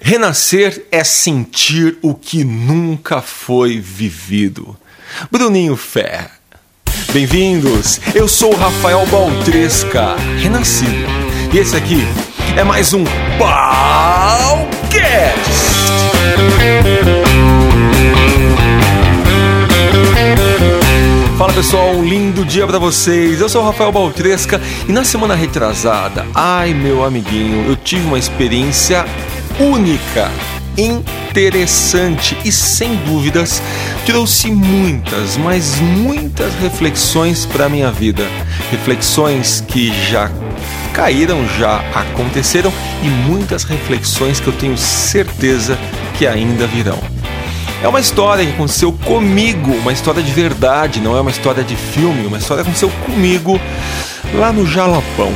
Renascer é sentir o que nunca foi vivido. Bruninho Fé. Bem-vindos! Eu sou Rafael Baltresca, renascido. E esse aqui é mais um Balcast! Fala pessoal, um lindo dia para vocês. Eu sou o Rafael Baltresca e na semana retrasada, ai meu amiguinho, eu tive uma experiência única, interessante e sem dúvidas trouxe muitas, mas muitas reflexões para minha vida. Reflexões que já caíram, já aconteceram e muitas reflexões que eu tenho certeza que ainda virão. É uma história que aconteceu comigo, uma história de verdade, não é uma história de filme, uma história que aconteceu comigo lá no Jalapão.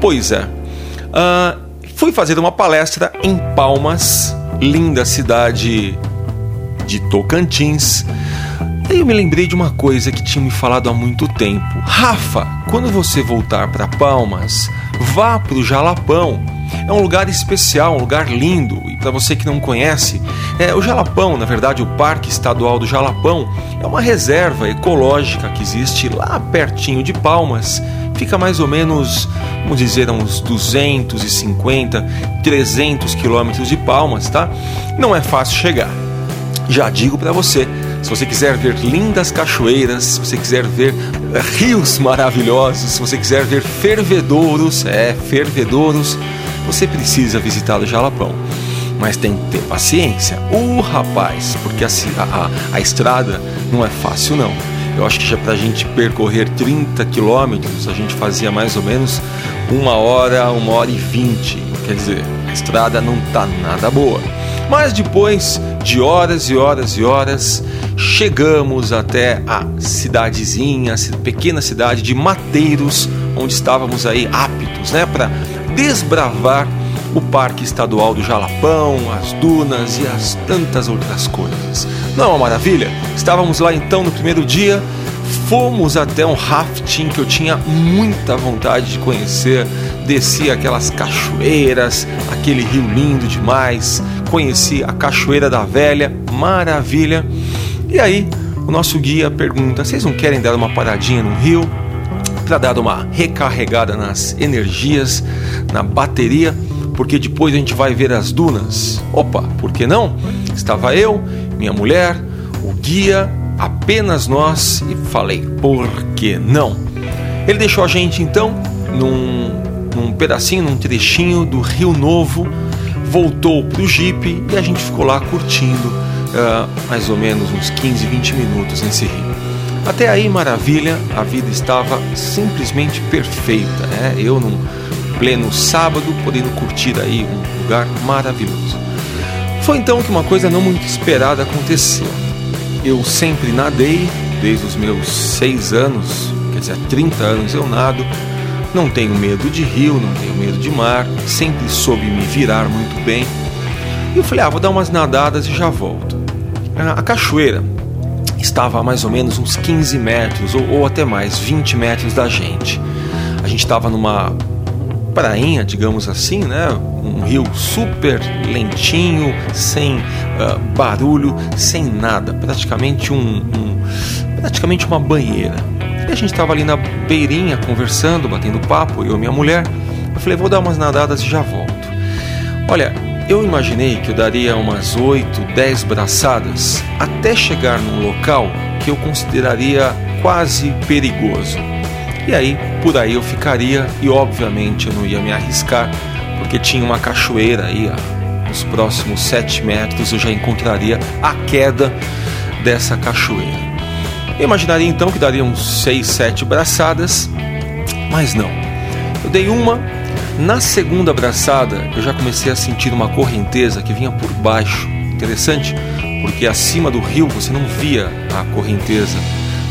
Pois é, uh, fui fazer uma palestra em Palmas, linda cidade de Tocantins. Aí eu me lembrei de uma coisa que tinha me falado há muito tempo. Rafa, quando você voltar para Palmas, vá para o Jalapão. É um lugar especial, um lugar lindo. E para você que não conhece, é, o Jalapão, na verdade, o Parque Estadual do Jalapão, é uma reserva ecológica que existe lá pertinho de Palmas fica mais ou menos, vamos dizer, uns 250, 300 quilômetros de Palmas, tá? Não é fácil chegar. Já digo para você, se você quiser ver lindas cachoeiras, se você quiser ver rios maravilhosos, se você quiser ver fervedouros, é, fervedouros, você precisa visitar o Jalapão. Mas tem que ter paciência. O uh, rapaz, porque a, a, a estrada não é fácil não. Eu acho que já para a gente percorrer 30 quilômetros, a gente fazia mais ou menos uma hora, uma hora e vinte. Quer dizer, a estrada não tá nada boa. Mas depois de horas e horas e horas, chegamos até a cidadezinha, a pequena cidade de Mateiros, onde estávamos aí aptos, né, para desbravar o Parque Estadual do Jalapão, as dunas e as tantas outras coisas. Não é uma maravilha? Estávamos lá então no primeiro dia, fomos até um rafting que eu tinha muita vontade de conhecer. Desci aquelas cachoeiras, aquele rio lindo demais. Conheci a Cachoeira da Velha, maravilha. E aí, o nosso guia pergunta: vocês não querem dar uma paradinha no rio? Para dar uma recarregada nas energias, na bateria? Porque depois a gente vai ver as dunas. Opa, por que não? Estava eu, minha mulher, o guia, apenas nós e falei, por que não? Ele deixou a gente então num, num pedacinho, num trechinho do Rio Novo, voltou para o Jeep e a gente ficou lá curtindo uh, mais ou menos uns 15, 20 minutos nesse rio. Até aí, maravilha, a vida estava simplesmente perfeita. Né? Eu não pleno sábado, podendo curtir aí um lugar maravilhoso. Foi então que uma coisa não muito esperada aconteceu. Eu sempre nadei, desde os meus seis anos, quer dizer, há 30 anos eu nado, não tenho medo de rio, não tenho medo de mar, sempre soube me virar muito bem. E eu falei, ah, vou dar umas nadadas e já volto. A cachoeira estava a mais ou menos uns 15 metros, ou, ou até mais, 20 metros da gente. A gente estava numa prainha, digamos assim, né? Um rio super lentinho, sem uh, barulho, sem nada, praticamente um, um, praticamente uma banheira. E a gente estava ali na beirinha conversando, batendo papo, eu e minha mulher. Eu falei, vou dar umas nadadas e já volto. Olha, eu imaginei que eu daria umas 8, 10 braçadas até chegar num local que eu consideraria quase perigoso. E aí, por aí eu ficaria e obviamente eu não ia me arriscar, porque tinha uma cachoeira aí, nos próximos 7 metros eu já encontraria a queda dessa cachoeira. Eu imaginaria então que daria uns 6, 7 braçadas, mas não. Eu dei uma, na segunda braçada eu já comecei a sentir uma correnteza que vinha por baixo. Interessante, porque acima do rio você não via a correnteza,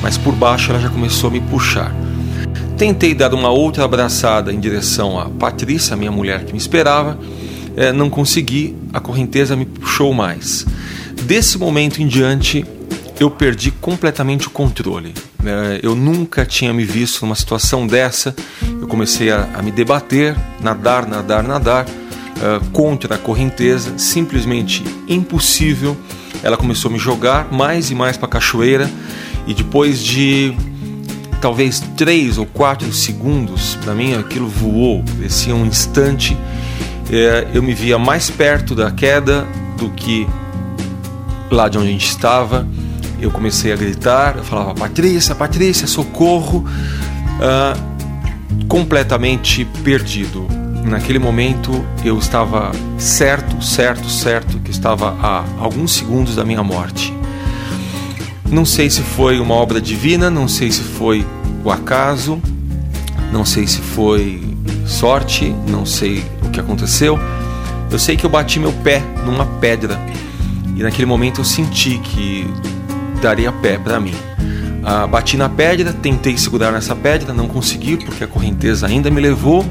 mas por baixo ela já começou a me puxar. Tentei dar uma outra abraçada em direção a Patrícia, minha mulher que me esperava, é, não consegui, a correnteza me puxou mais. Desse momento em diante, eu perdi completamente o controle. É, eu nunca tinha me visto numa situação dessa. Eu comecei a, a me debater, nadar, nadar, nadar. uh, contra a correnteza, simplesmente impossível. Ela começou a me jogar mais e mais para a cachoeira e depois de talvez três ou quatro segundos, para mim aquilo voou, parecia um instante. É, eu me via mais perto da queda do que lá de onde a gente estava. Eu comecei a gritar, eu falava: Patrícia, Patrícia, socorro! Uh, completamente perdido. Naquele momento eu estava certo, certo, certo que estava a alguns segundos da minha morte. Não sei se foi uma obra divina, não sei se foi o acaso, não sei se foi sorte, não sei o que aconteceu. Eu sei que eu bati meu pé numa pedra e naquele momento eu senti que daria pé para mim. Ah, bati na pedra, tentei segurar nessa pedra, não consegui porque a correnteza ainda me levou.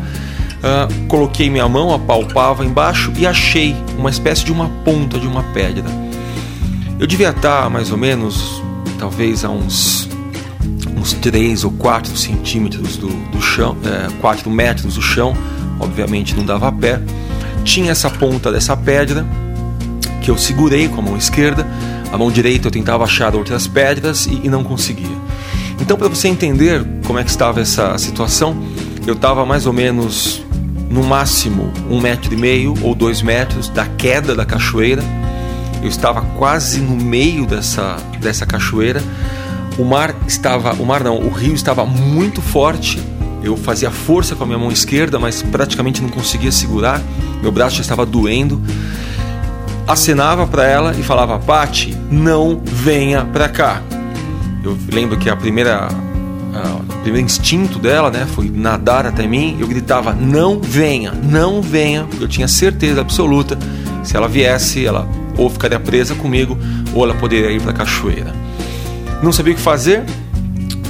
Ah, coloquei minha mão, apalpava embaixo e achei uma espécie de uma ponta de uma pedra. Eu devia estar mais ou menos talvez a uns uns 3 ou 4 centímetros do, do chão, é, 4 metros do chão, obviamente não dava pé. Tinha essa ponta dessa pedra que eu segurei com a mão esquerda, a mão direita eu tentava achar outras pedras e, e não conseguia. Então, para você entender como é que estava essa situação, eu estava mais ou menos no máximo um metro e meio ou dois metros da queda da cachoeira eu estava quase no meio dessa, dessa cachoeira. O mar estava, o mar não, o rio estava muito forte. Eu fazia força com a minha mão esquerda, mas praticamente não conseguia segurar. Meu braço já estava doendo. Acenava para ela e falava: "Pati, não venha para cá". Eu lembro que a primeira o primeiro instinto dela, né, foi nadar até mim. Eu gritava: "Não venha, não venha", porque eu tinha certeza absoluta se ela viesse, ela ou ficaria presa comigo, ou ela poderia ir para a cachoeira. Não sabia o que fazer,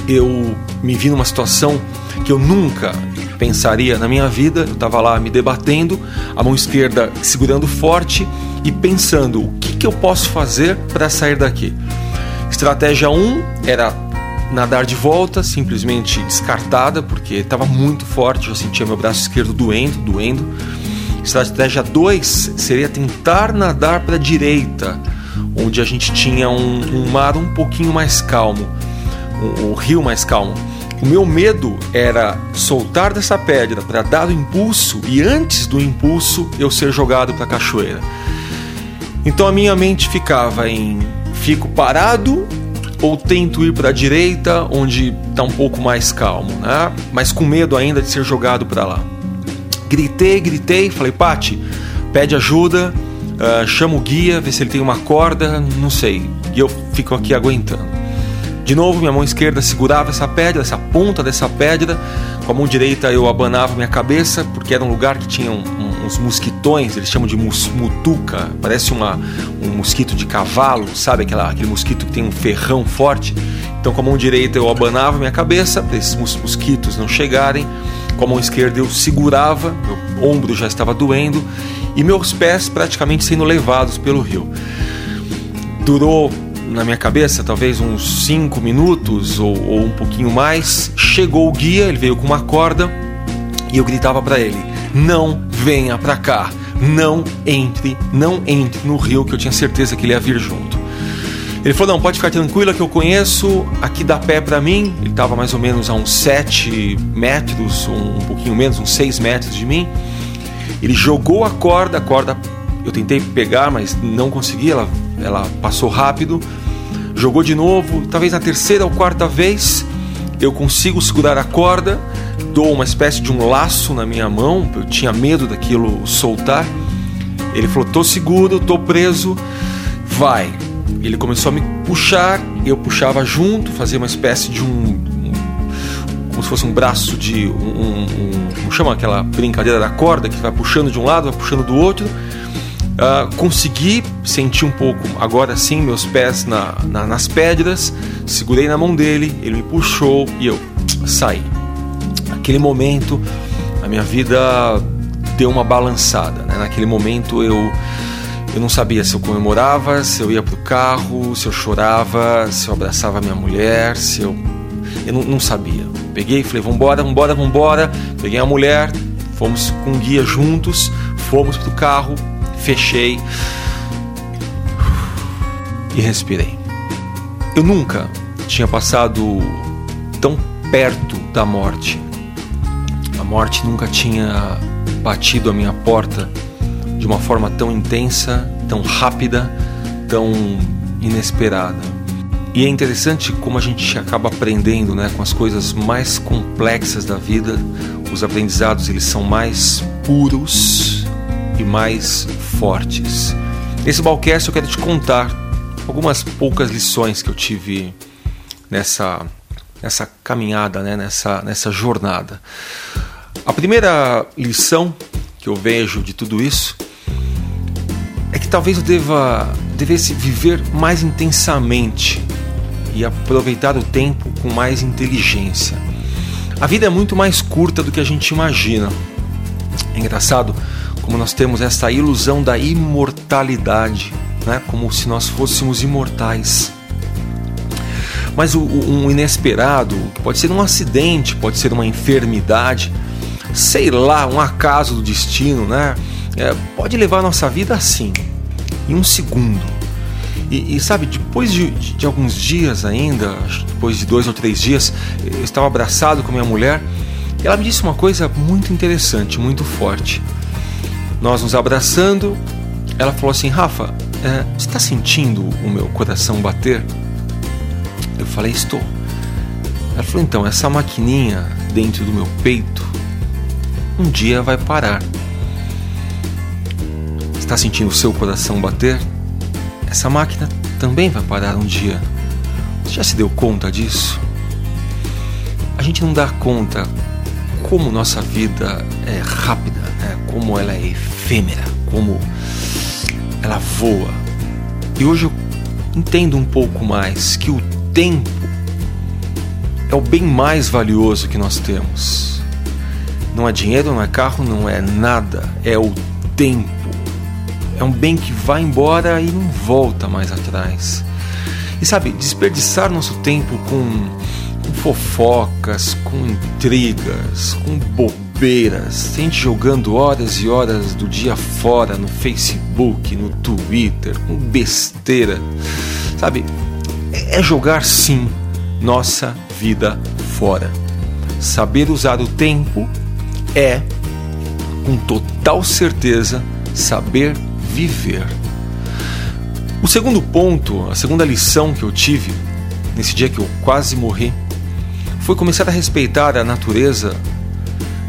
eu me vi numa situação que eu nunca pensaria na minha vida. Eu estava lá me debatendo, a mão esquerda segurando forte e pensando o que, que eu posso fazer para sair daqui. Estratégia 1 era nadar de volta, simplesmente descartada, porque estava muito forte, eu sentia meu braço esquerdo doendo, doendo. Estratégia 2 seria tentar nadar para a direita, onde a gente tinha um, um mar um pouquinho mais calmo, um, um rio mais calmo. O meu medo era soltar dessa pedra para dar o impulso e antes do impulso eu ser jogado para a cachoeira. Então a minha mente ficava em fico parado ou tento ir para a direita, onde está um pouco mais calmo, né? mas com medo ainda de ser jogado para lá. Gritei, gritei, falei, Pati, pede ajuda, uh, chama o guia, vê se ele tem uma corda, não sei. E eu fico aqui aguentando. De novo, minha mão esquerda segurava essa pedra, essa ponta dessa pedra. Com a mão direita eu abanava minha cabeça, porque era um lugar que tinha um, um, uns mosquitões, eles chamam de mus, mutuca, parece uma, um mosquito de cavalo, sabe aquela, aquele mosquito que tem um ferrão forte? Então com a mão direita eu abanava minha cabeça, para esses mosquitos não chegarem. Com a mão esquerda eu segurava, meu ombro já estava doendo e meus pés praticamente sendo levados pelo rio. Durou na minha cabeça talvez uns 5 minutos ou, ou, um pouquinho mais. Chegou o guia, ele veio com uma corda e eu gritava para ele: Não venha para cá, não entre, não entre no rio que eu tinha certeza que ele ia vir junto. Ele falou: Não, pode ficar tranquila que eu conheço, aqui dá pé para mim. Ele estava mais ou menos a uns 7 metros, um, pouquinho menos, uns 6 metros de mim. Ele jogou a corda, a corda eu tentei pegar, mas não consegui, ela, ela passou rápido. Jogou de novo, talvez na terceira ou quarta vez eu consigo segurar a corda, dou uma espécie de um laço na minha mão, eu tinha medo daquilo soltar. Ele falou: tô seguro, tô preso, vai. Ele começou a me puxar, eu puxava junto, fazia uma espécie de um, um como se fosse um braço de um, um, como chama aquela brincadeira da corda que vai puxando de um lado, vai puxando do outro. Uh, consegui sentir um pouco, agora sim, meus pés na, na, nas pedras, segurei na mão dele, ele me puxou e eu saí. Naquele momento, a minha vida deu uma balançada. Né? Naquele momento, eu eu não sabia se eu comemorava, se eu ia pro carro, se eu chorava, se eu abraçava minha mulher, se eu. Eu não, não sabia. Peguei e falei: vambora, vambora, vambora. Peguei a mulher, fomos com um guia juntos, Fomos pro carro, fechei e respirei. Eu nunca tinha passado tão perto da morte. A morte nunca tinha batido a minha porta de uma forma tão intensa, tão rápida, tão inesperada. E é interessante como a gente acaba aprendendo, né, com as coisas mais complexas da vida. Os aprendizados eles são mais puros e mais fortes. Nesse balcast eu quero te contar algumas poucas lições que eu tive nessa nessa caminhada, né, nessa nessa jornada. A primeira lição que eu vejo de tudo isso talvez eu deva devesse viver mais intensamente e aproveitar o tempo com mais inteligência. A vida é muito mais curta do que a gente imagina. É engraçado como nós temos essa ilusão da imortalidade, né? como se nós fôssemos imortais. Mas o, um inesperado, que pode ser um acidente, pode ser uma enfermidade, sei lá, um acaso do destino, né? É, pode levar a nossa vida assim, em um segundo. E, e sabe, depois de, de, de, alguns dias ainda, depois de dois ou três dias, eu estava abraçado com minha mulher e ela me disse uma coisa muito interessante, muito forte. Nós nos abraçando, ela falou assim: Rafa, é, você está sentindo o meu coração bater? Eu falei: Estou. Ela falou: Então, essa maquininha dentro do meu peito um dia vai parar. Está sentindo o seu coração bater? Essa máquina também vai parar um dia. Você já se deu conta disso? A gente não dá conta como nossa vida é rápida, né? como ela é efêmera, como ela voa. E hoje eu entendo um pouco mais que o tempo é o bem mais valioso que nós temos. Não é dinheiro, não é carro, não é nada. É o tempo. É um bem que vai embora e não volta mais atrás. E sabe, desperdiçar nosso tempo com, com fofocas, com intrigas, com bobeiras, gente jogando horas e horas do dia fora no Facebook, no Twitter, com besteira, sabe? É jogar sim nossa vida fora. Saber usar o tempo é, com total certeza, saber viver. O segundo ponto, a segunda lição que eu tive nesse dia que eu quase morri, foi começar a respeitar a natureza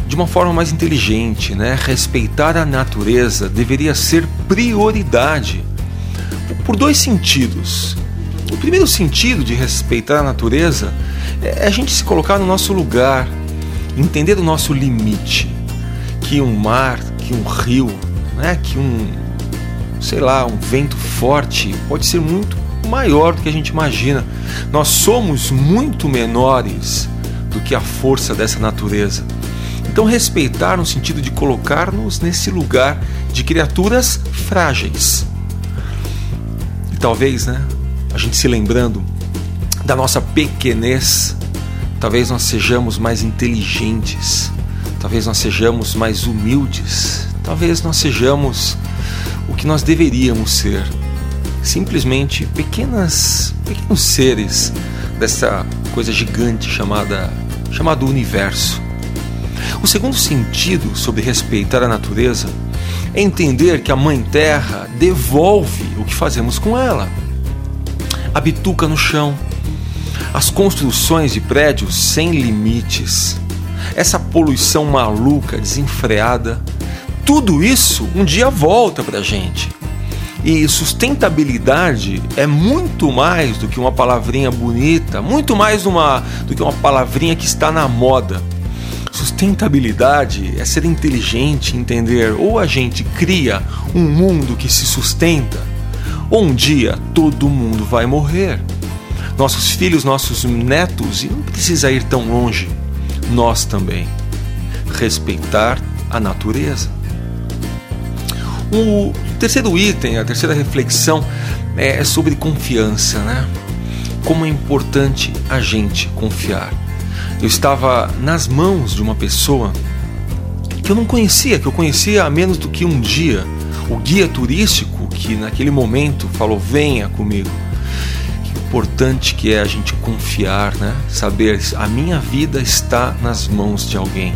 de uma forma mais inteligente, né? Respeitar a natureza deveria ser prioridade por dois sentidos. O primeiro sentido de respeitar a natureza é a gente se colocar no nosso lugar, entender o nosso limite, que um mar, que um rio, né, que um, sei lá, um vento forte pode ser muito maior do que a gente imagina. Nós somos muito menores do que a força dessa natureza. Então, respeitar no sentido de colocar-nos nesse lugar de criaturas frágeis. E talvez, né, a gente se lembrando da nossa pequenez, Talvez nós sejamos mais inteligentes, talvez nós sejamos mais humildes, talvez nós sejamos o que nós deveríamos ser. Simplesmente pequenas, pequenos seres dessa coisa gigante chamada chamado universo. O segundo sentido sobre respeitar a natureza é entender que a Mãe Terra devolve o que fazemos com ela. A bituca no chão, as construções de prédios sem limites, essa poluição maluca, desenfreada, tudo isso um dia volta para a gente. E sustentabilidade é muito mais do que uma palavrinha bonita, muito mais uma, do que uma palavrinha que está na moda. Sustentabilidade é ser inteligente, entender ou a gente cria um mundo que se sustenta, ou um dia todo mundo vai morrer nossos filhos, nossos netos, e não precisa ir tão longe, nós também. Respeitar a natureza. O terceiro item, a terceira reflexão é sobre confiança, né? Como é importante a gente confiar. Eu estava nas mãos de uma pessoa que eu não conhecia, que eu conhecia há menos do que um dia. O guia turístico que naquele momento falou: venha comigo. Que importante que é a gente confiar, né? Saber a minha vida está nas mãos de alguém.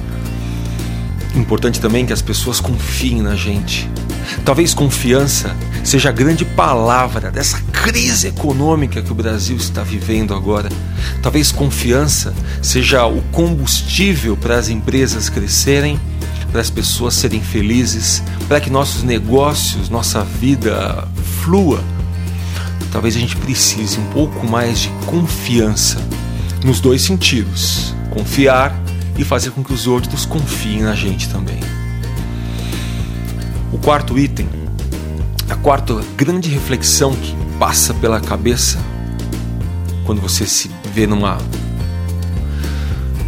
Importante também que as pessoas confiem na gente. Talvez confiança seja a grande palavra dessa crise econômica que o Brasil está vivendo agora. Talvez confiança seja o combustível para as empresas crescerem, para as pessoas serem felizes, para que nossos negócios, nossa vida flua. Talvez a gente precise um pouco mais de confiança nos dois sentidos: confiar e fazer com que os outros confiem na gente também. O quarto item, a quarta grande reflexão que passa pela cabeça quando você se vê numa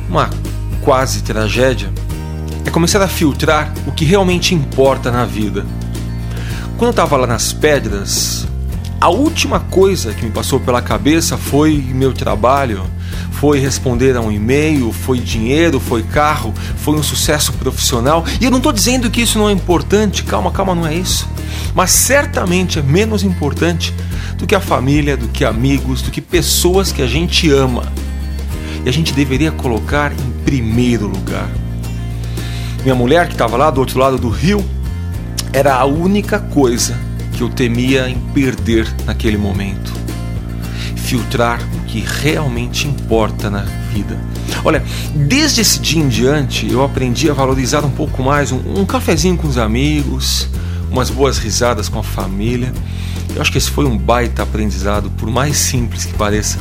uma quase tragédia é começar a filtrar o que realmente importa na vida. Quando eu estava lá nas pedras, a última coisa que me passou pela cabeça foi meu trabalho, foi responder a um e-mail, foi dinheiro, foi carro, foi um sucesso profissional. E eu não estou dizendo que isso não é importante, calma, calma, não é isso. Mas certamente é menos importante do que a família, do que amigos, do que pessoas que a gente ama. E a gente deveria colocar em primeiro lugar. Minha mulher, que estava lá do outro lado do rio, era a única coisa que eu temia em perder naquele momento. Filtrar que realmente importa na vida. Olha, desde esse dia em diante eu aprendi a valorizar um pouco mais um, um cafezinho com os amigos, umas boas risadas com a família. Eu acho que esse foi um baita aprendizado, por mais simples que pareça.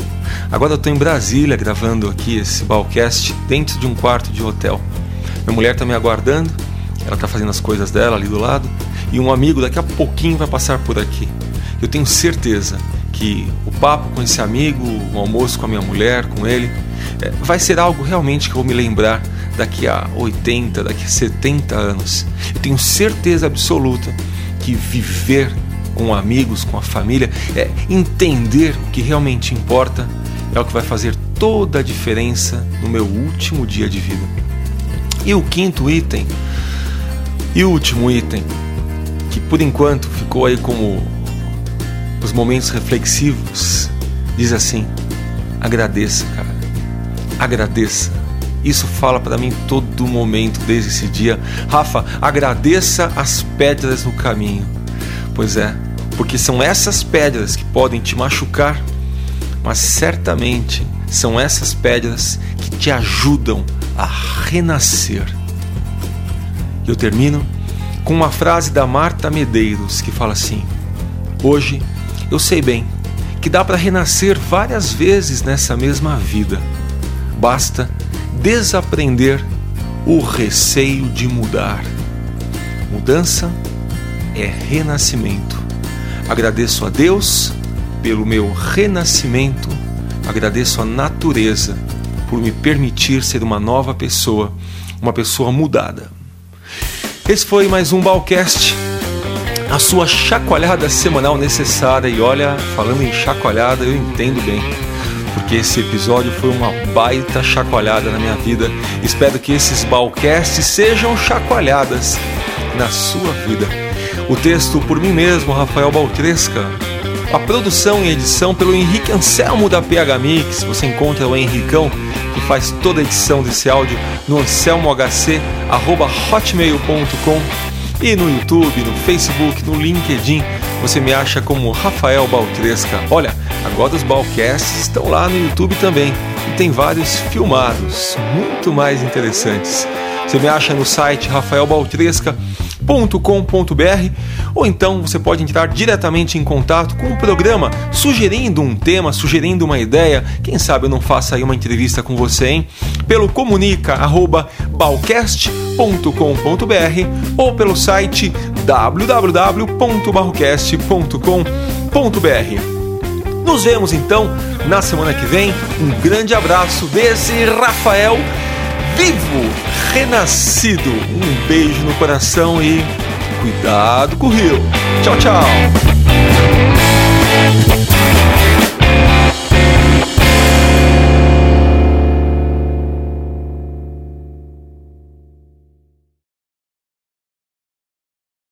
Agora eu estou em Brasília gravando aqui esse balcast dentro de um quarto de hotel. Minha mulher está me aguardando, ela está fazendo as coisas dela ali do lado e um amigo daqui a pouquinho vai passar por aqui. Eu tenho certeza que o papo com esse amigo, o almoço com a minha mulher, com ele, é, vai ser algo realmente que eu vou me lembrar daqui a 80, daqui a 70 anos. Eu tenho certeza absoluta que viver com amigos, com a família, é entender o que realmente importa, é o que vai fazer toda a diferença no meu último dia de vida. E o quinto item, e o último item, que por enquanto ficou aí como os momentos reflexivos, diz assim: agradeça, cara. Agradeça. Isso fala para mim todo momento desde esse dia. Rafa, agradeça as pedras no caminho. Pois é, porque são essas pedras que podem te machucar, mas certamente são essas pedras que te ajudam a renascer. Eu termino com uma frase da Marta Medeiros que fala assim: Hoje eu sei bem que dá para renascer várias vezes nessa mesma vida. Basta desaprender o receio de mudar. Mudança é renascimento. Agradeço a Deus pelo meu renascimento, agradeço a natureza por me permitir ser uma nova pessoa, uma pessoa mudada. Esse foi mais um Balcast, a sua chacoalhada semanal necessária. E olha, falando em chacoalhada, eu entendo bem, porque esse episódio foi uma baita chacoalhada na minha vida. Espero que esses Balcasts sejam chacoalhadas na sua vida. O texto por mim mesmo, Rafael Baltresca. A produção e edição pelo Henrique Anselmo da PH Mix. Você encontra o Henricão que faz toda a edição desse áudio no anselmohc.hotmail.com e no YouTube, no Facebook, no LinkedIn. Você me acha como Rafael Baltresca. Olha, agora os Balcasts estão lá no YouTube também e tem vários filmados, muito mais interessantes. Você me acha no site rafaelbaltresca.com.br ou então você pode entrar diretamente em contato com o programa, sugerindo um tema, sugerindo uma ideia. Quem sabe eu não faça aí uma entrevista com você, hein? Pelo comunica@balcast.com.br ou pelo site www.barrocast.com.br. Nos vemos então na semana que vem. Um grande abraço desse Rafael vivo, renascido. Um beijo no coração e cuidado com o rio. Tchau, tchau.